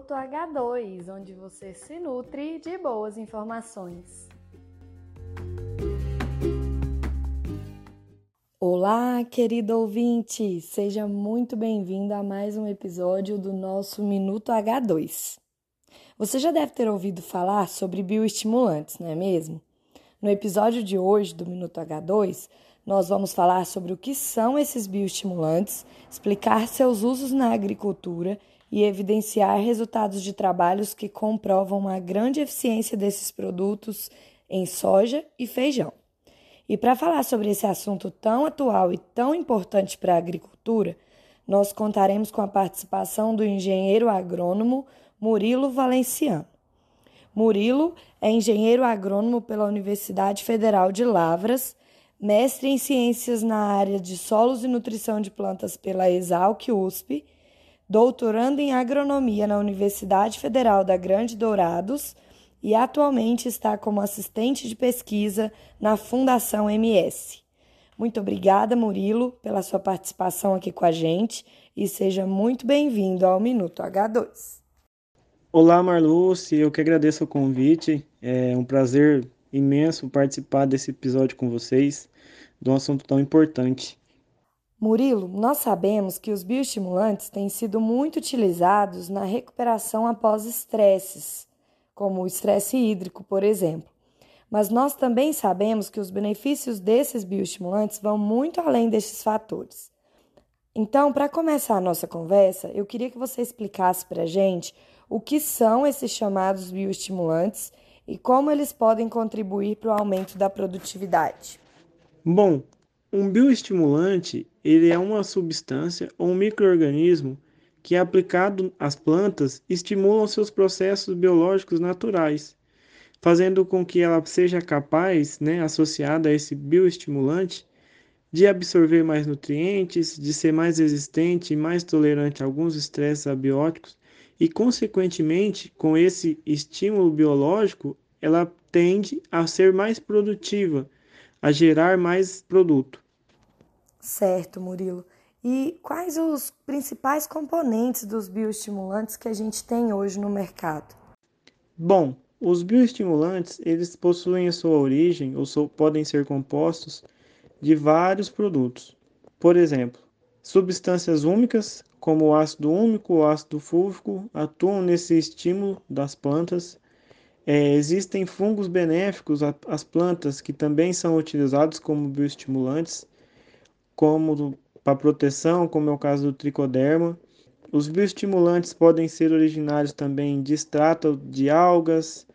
Minuto H2, onde você se nutre de boas informações. Olá, querido ouvinte! Seja muito bem-vindo a mais um episódio do nosso Minuto H2. Você já deve ter ouvido falar sobre bioestimulantes, não é mesmo? No episódio de hoje do Minuto H2, nós vamos falar sobre o que são esses bioestimulantes, explicar seus usos na agricultura e evidenciar resultados de trabalhos que comprovam a grande eficiência desses produtos em soja e feijão. E para falar sobre esse assunto tão atual e tão importante para a agricultura, nós contaremos com a participação do engenheiro agrônomo Murilo Valenciano. Murilo é engenheiro agrônomo pela Universidade Federal de Lavras, mestre em ciências na área de solos e nutrição de plantas pela Exalc USP, doutorando em agronomia na Universidade Federal da Grande Dourados e atualmente está como assistente de pesquisa na Fundação MS. Muito obrigada, Murilo, pela sua participação aqui com a gente e seja muito bem-vindo ao Minuto H2. Olá, Marluce, eu que agradeço o convite. É um prazer imenso participar desse episódio com vocês, de um assunto tão importante. Murilo, nós sabemos que os bioestimulantes têm sido muito utilizados na recuperação após estresses, como o estresse hídrico, por exemplo. Mas nós também sabemos que os benefícios desses bioestimulantes vão muito além destes fatores. Então, para começar a nossa conversa, eu queria que você explicasse para a gente o que são esses chamados bioestimulantes e como eles podem contribuir para o aumento da produtividade. Bom, um bioestimulante ele é uma substância ou um microorganismo que, aplicado às plantas, estimulam seus processos biológicos naturais, fazendo com que ela seja capaz, né, associada a esse bioestimulante, de absorver mais nutrientes, de ser mais resistente e mais tolerante a alguns estresses abióticos e, consequentemente, com esse estímulo biológico, ela tende a ser mais produtiva, a gerar mais produto. Certo, Murilo. E quais os principais componentes dos bioestimulantes que a gente tem hoje no mercado? Bom, os bioestimulantes, eles possuem a sua origem ou so, podem ser compostos de vários produtos. Por exemplo, substâncias úmicas, como o ácido úmico ou ácido fúlvico, atuam nesse estímulo das plantas. É, existem fungos benéficos às plantas que também são utilizados como bioestimulantes, como para proteção, como é o caso do tricoderma. Os bioestimulantes podem ser originários também de extrato de algas,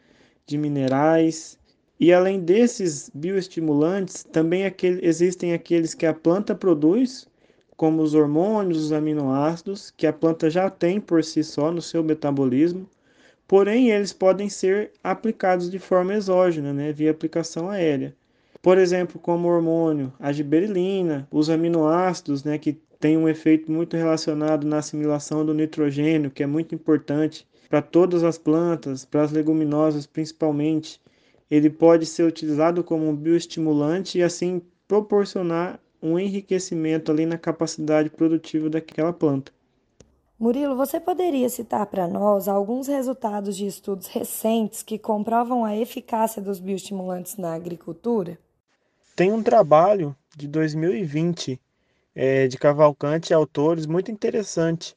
de minerais. E além desses bioestimulantes, também aquele, existem aqueles que a planta produz, como os hormônios, os aminoácidos, que a planta já tem por si só no seu metabolismo. Porém, eles podem ser aplicados de forma exógena, né, via aplicação aérea. Por exemplo, como hormônio, a giberelina, os aminoácidos, né, que tem um efeito muito relacionado na assimilação do nitrogênio, que é muito importante para todas as plantas, para as leguminosas principalmente. Ele pode ser utilizado como um bioestimulante e assim proporcionar um enriquecimento ali na capacidade produtiva daquela planta. Murilo, você poderia citar para nós alguns resultados de estudos recentes que comprovam a eficácia dos bioestimulantes na agricultura? Tem um trabalho de 2020 é, de Cavalcante e autores muito interessante,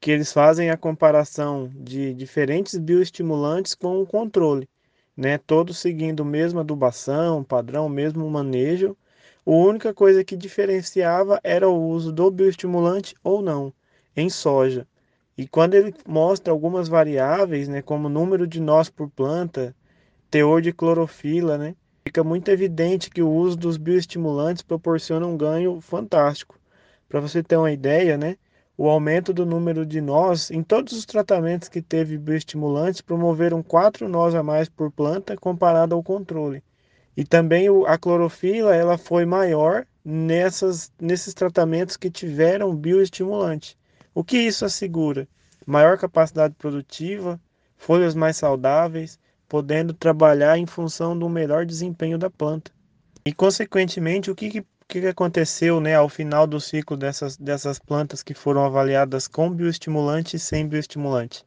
que eles fazem a comparação de diferentes bioestimulantes com o controle, né? Todos seguindo a mesma adubação, padrão, mesmo manejo. A única coisa que diferenciava era o uso do bioestimulante ou não em soja. E quando ele mostra algumas variáveis, né, como número de nós por planta, teor de clorofila, né, fica muito evidente que o uso dos bioestimulantes proporciona um ganho fantástico. Para você ter uma ideia, né, o aumento do número de nós em todos os tratamentos que teve bioestimulantes promoveram quatro nós a mais por planta comparado ao controle. E também a clorofila ela foi maior nessas, nesses tratamentos que tiveram bioestimulante. O que isso assegura? Maior capacidade produtiva, folhas mais saudáveis, podendo trabalhar em função do melhor desempenho da planta. E, consequentemente, o que, que aconteceu né, ao final do ciclo dessas, dessas plantas que foram avaliadas com bioestimulante e sem bioestimulante?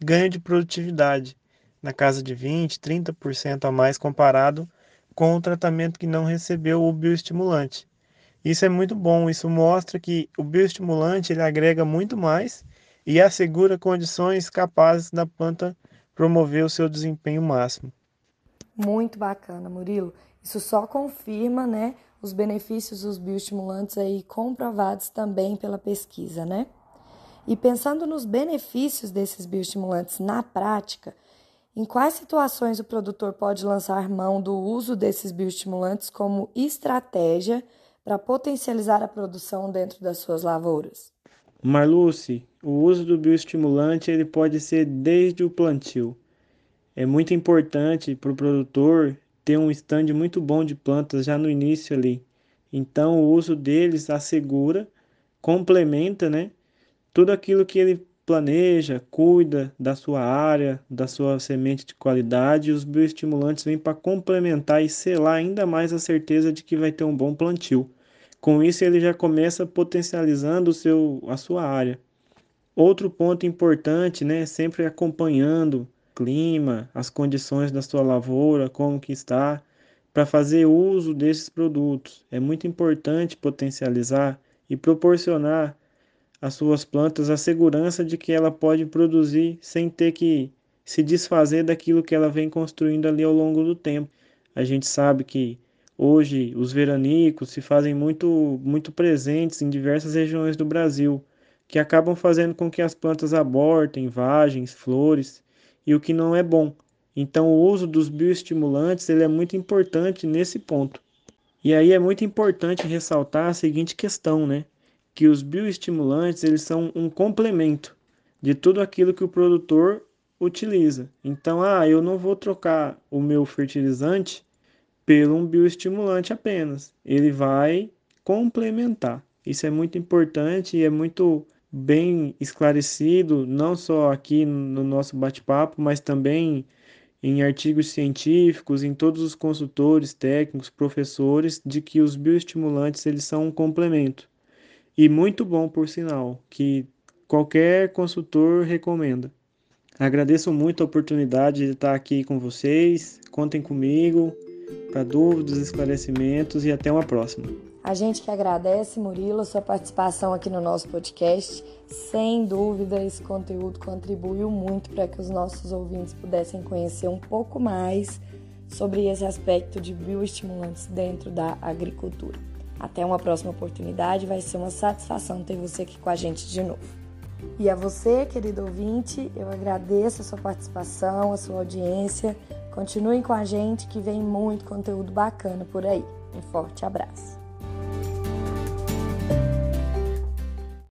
ganho de produtividade na casa de 20, 30% a mais comparado com o tratamento que não recebeu o bioestimulante. Isso é muito bom, isso mostra que o bioestimulante ele agrega muito mais e assegura condições capazes da planta promover o seu desempenho máximo. Muito bacana, Murilo. Isso só confirma, né, os benefícios dos bioestimulantes aí comprovados também pela pesquisa, né? E pensando nos benefícios desses bioestimulantes na prática, em quais situações o produtor pode lançar mão do uso desses bioestimulantes como estratégia para potencializar a produção dentro das suas lavouras? Marluce, o uso do bioestimulante ele pode ser desde o plantio. É muito importante para o produtor ter um estande muito bom de plantas já no início ali. Então o uso deles assegura, complementa, né, tudo aquilo que ele planeja, cuida da sua área, da sua semente de qualidade, e os bioestimulantes vêm para complementar e selar ainda mais a certeza de que vai ter um bom plantio. Com isso, ele já começa potencializando o seu, a sua área. Outro ponto importante, né, sempre acompanhando o clima, as condições da sua lavoura, como que está, para fazer uso desses produtos. É muito importante potencializar e proporcionar as suas plantas a segurança de que ela pode produzir sem ter que se desfazer daquilo que ela vem construindo ali ao longo do tempo. A gente sabe que hoje os veranicos se fazem muito, muito presentes em diversas regiões do Brasil, que acabam fazendo com que as plantas abortem vagens, flores, e o que não é bom. Então o uso dos bioestimulantes ele é muito importante nesse ponto. E aí é muito importante ressaltar a seguinte questão, né? Que os bioestimulantes eles são um complemento de tudo aquilo que o produtor utiliza. Então, ah, eu não vou trocar o meu fertilizante pelo um bioestimulante apenas. Ele vai complementar. Isso é muito importante e é muito bem esclarecido, não só aqui no nosso bate-papo, mas também em artigos científicos, em todos os consultores, técnicos, professores, de que os bioestimulantes eles são um complemento e muito bom, por sinal, que qualquer consultor recomenda. Agradeço muito a oportunidade de estar aqui com vocês. Contem comigo para dúvidas, esclarecimentos e até uma próxima. A gente que agradece, Murilo, sua participação aqui no nosso podcast. Sem dúvida, esse conteúdo contribuiu muito para que os nossos ouvintes pudessem conhecer um pouco mais sobre esse aspecto de bioestimulantes dentro da agricultura. Até uma próxima oportunidade, vai ser uma satisfação ter você aqui com a gente de novo. E a você, querido ouvinte, eu agradeço a sua participação, a sua audiência. Continuem com a gente que vem muito conteúdo bacana por aí. Um forte abraço.